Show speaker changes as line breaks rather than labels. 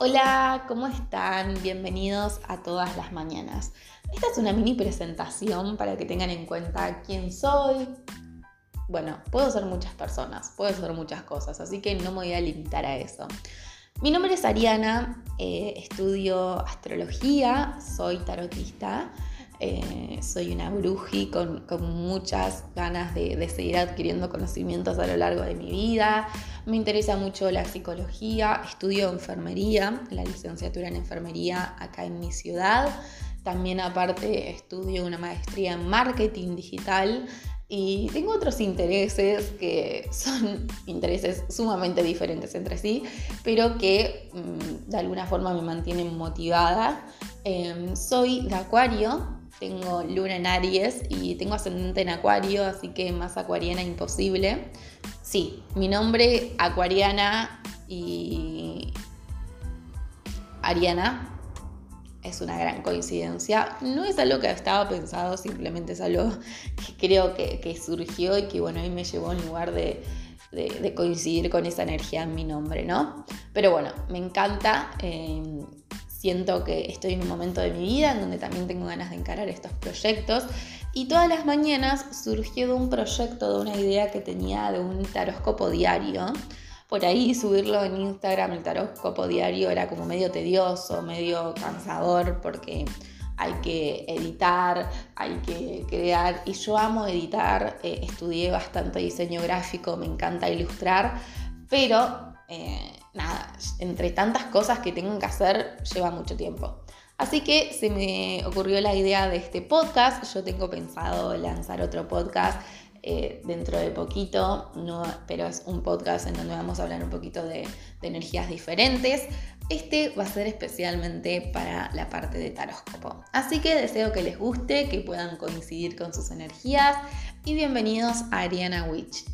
Hola, ¿cómo están? Bienvenidos a todas las mañanas. Esta es una mini presentación para que tengan en cuenta quién soy. Bueno, puedo ser muchas personas, puedo ser muchas cosas, así que no me voy a limitar a eso. Mi nombre es Ariana, eh, estudio astrología, soy tarotista eh, soy una bruji con, muchas ganas de, seguir adquiriendo conocimientos a lo largo de mi vida. Me interesa mucho la psicología, estudio enfermería, la licenciatura en enfermería acá en mi ciudad. También aparte estudio una maestría en marketing digital y tengo otros intereses que son intereses sumamente diferentes entre sí, pero que mm, de alguna forma me mantienen motivada. Em, soy de Acuario, tengo luna en Aries y tengo ascendente en Acuario, así que más acuariana imposible. Sí, mi nombre acuariana y Ariana es una gran coincidencia. No es algo que estaba pensado, simplemente es algo que creo que, surgió y que bueno, a me llevó en lugar de, coincidir con esa energía en mi nombre, ¿no? Pero bueno, me encanta. Eh, siento que estoy en un momento de mi vida en donde también tengo ganas de encarar estos proyectos. Y todas las mañanas surgió de un proyecto, de una idea que tenía de un taroscopo diario. Por ahí subirlo en Instagram, el taroscopo diario era como medio tedioso, medio cansador, porque hay que editar, hay que crear. Y yo amo editar, eh, estudié bastante diseño gráfico, me encanta ilustrar, pero eh, nada, entre tantas cosas que tengo que hacer, lleva mucho tiempo. Así que se me ocurrió la idea de este podcast. Yo tengo pensado lanzar otro podcast eh, dentro de poquito, no, pero es un podcast en donde vamos a hablar un poquito de, de, energías diferentes. Este va a ser especialmente para la parte de taróscopo. Así que deseo que les guste, que puedan coincidir con sus energías y bienvenidos a Ariana Witch.